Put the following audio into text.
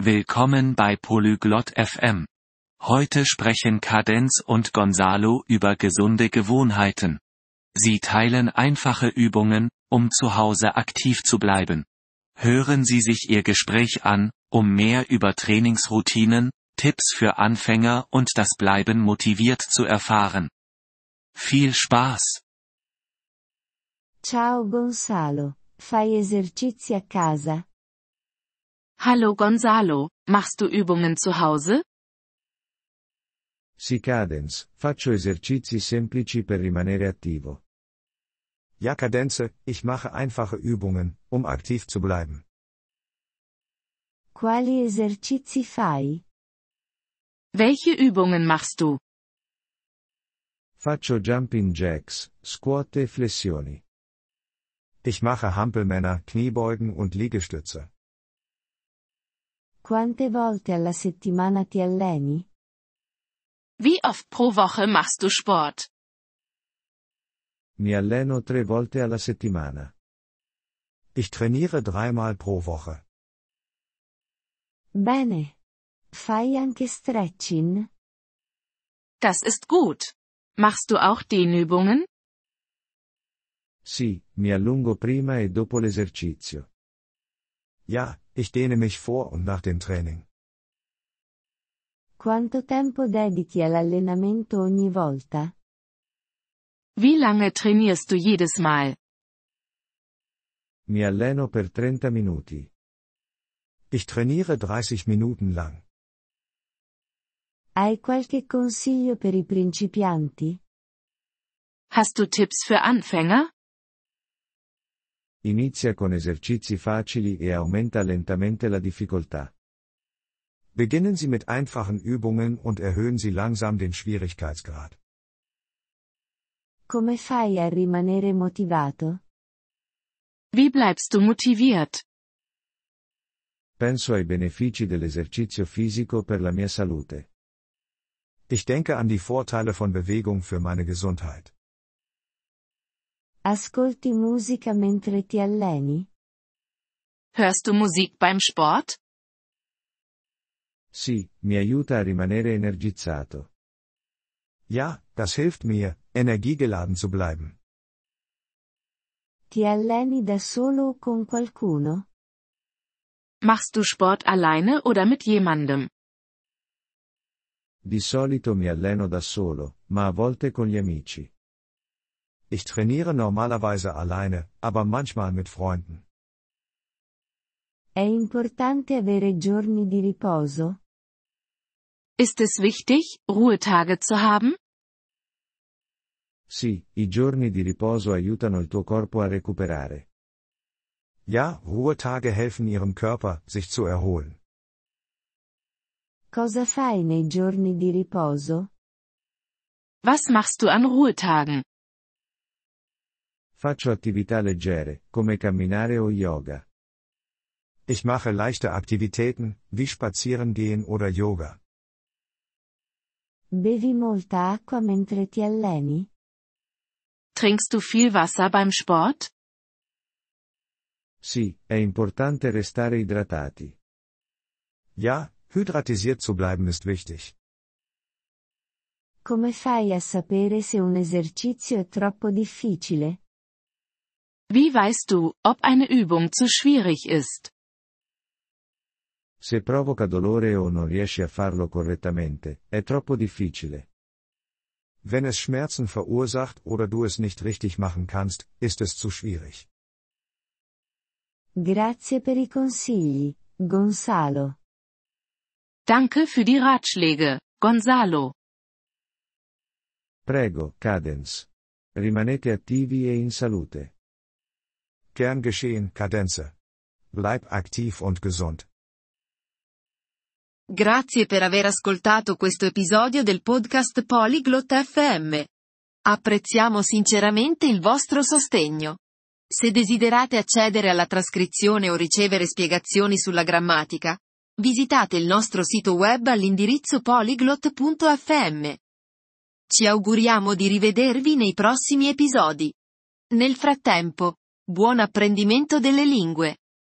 Willkommen bei Polyglot FM. Heute sprechen Cadenz und Gonzalo über gesunde Gewohnheiten. Sie teilen einfache Übungen, um zu Hause aktiv zu bleiben. Hören Sie sich Ihr Gespräch an, um mehr über Trainingsroutinen, Tipps für Anfänger und das Bleiben motiviert zu erfahren. Viel Spaß! Ciao Gonzalo, fai esercizi a casa? Hallo Gonzalo, machst du Übungen zu Hause? Sì Cadence, faccio esercizi semplici per rimanere attivo. Ja Kadenze, ich mache einfache Übungen, um aktiv zu bleiben. Quali esercizi fai? Welche Übungen machst du? Faccio jumping jacks, squat e flessioni. Ich mache Hampelmänner, Kniebeugen und Liegestütze. Quante volte alla settimana ti alleni? Wie oft pro Woche machst du Sport? Mi alleno tre volte alla settimana. Ich trainiere dreimal pro Woche. Bene. Fai anche stretching? Das ist gut. Machst du auch Dehnübungen? Sì, mi allungo prima e dopo l'esercizio. Ja, ich dehne mich vor und nach dem Training. Quanto tempo dedichi all'allenamento ogni volta? Wie lange trainierst du jedes Mal? Mi alleno per 30 minuti. Ich trainiere 30 Minuten lang. Hai qualche consiglio per i principianti? Hast du Tipps für Anfänger? Inizia con esercizi facili e aumenta lentamente la difficoltà. Beginnen Sie mit einfachen Übungen und erhöhen Sie langsam den Schwierigkeitsgrad. Come fai a rimanere motivato? Wie bleibst du motiviert? Penso ai benefici dell'esercizio fisico per la mia salute. Ich denke an die Vorteile von Bewegung für meine Gesundheit. Ascolti musica mentre ti alleni? Hörst du Musik beim Sport? Sì, mi aiuta a rimanere energizzato. Ja, das hilft mir, energiegeladen zu bleiben. Ti alleni da solo o con qualcuno? Machst du Sport alleine oder mit jemandem? Di solito mi alleno da solo, ma a volte con gli amici. Ich trainiere normalerweise alleine, aber manchmal mit Freunden. È importante avere giorni di riposo? Ist es wichtig, Ruhetage zu haben? Sì, i giorni di riposo aiutano il tuo corpo a recuperare. Ja, Ruhetage helfen Ihrem Körper, sich zu erholen. Cosa fai nei giorni di riposo? Was machst du an Ruhetagen? Faccio attività leggere, come camminare o yoga. Ich mache leichte Aktivitäten, wie Spazierengehen oder Yoga. Bevi molta acqua mentre ti alleni? Trinkst du viel Wasser beim Sport? Sì, è importante restare idratati. Ja, hydratisiert zu bleiben ist wichtig. Come fai a sapere se un esercizio è troppo difficile? Wie weißt du, ob eine Übung zu schwierig ist? Se provoca dolore o non riesci a farlo correttamente, è troppo difficile. Wenn es Schmerzen verursacht oder du es nicht richtig machen kannst, ist es zu schwierig. Grazie per i consigli, Gonzalo. Danke für die Ratschläge, Gonzalo. Prego, Cadence. Rimanete attivi e in salute. Gern geschehen, Kadenze. Bleib aktiv und gesund. Grazie per aver ascoltato questo episodio del podcast Polyglot FM. Apprezziamo sinceramente il vostro sostegno. Se desiderate accedere alla trascrizione o ricevere spiegazioni sulla grammatica, visitate il nostro sito web all'indirizzo polyglot.fm. Ci auguriamo di rivedervi nei prossimi episodi. Nel frattempo, buon apprendimento delle lingue.